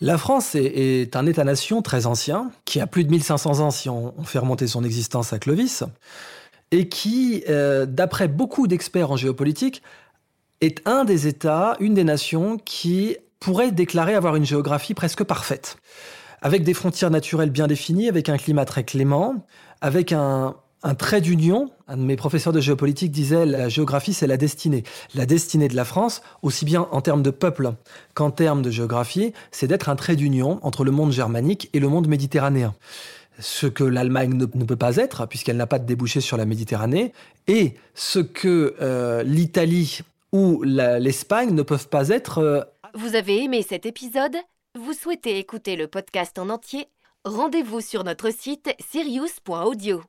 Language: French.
La France est, un État-nation très ancien, qui a plus de 1500 ans si on, on fait remonter son existence à Clovis, et qui, euh, d'après beaucoup d'experts en géopolitique, est un des États, une des nations qui pourrait déclarer avoir une géographie presque parfaite, avec des frontières naturelles bien définies, avec un climat très clément, avec un, un trait d'union. Un de mes professeurs de géopolitique disait la géographie, c'est la destinée. La destinée de la France, aussi bien en termes de peuple qu'en termes de géographie, c'est d'être un trait d'union entre le monde germanique et le monde méditerranéen. Ce que l'Allemagne ne, peut pas être, puisqu'elle n'a pas de débouché sur la Méditerranée, et ce que euh, l'Italie ou l'Espagne ne peuvent pas être. Euh... Vous avez aimé cet épisode? Vous souhaitez écouter le podcast en entier? Rendez-vous sur notre site sirius.audio.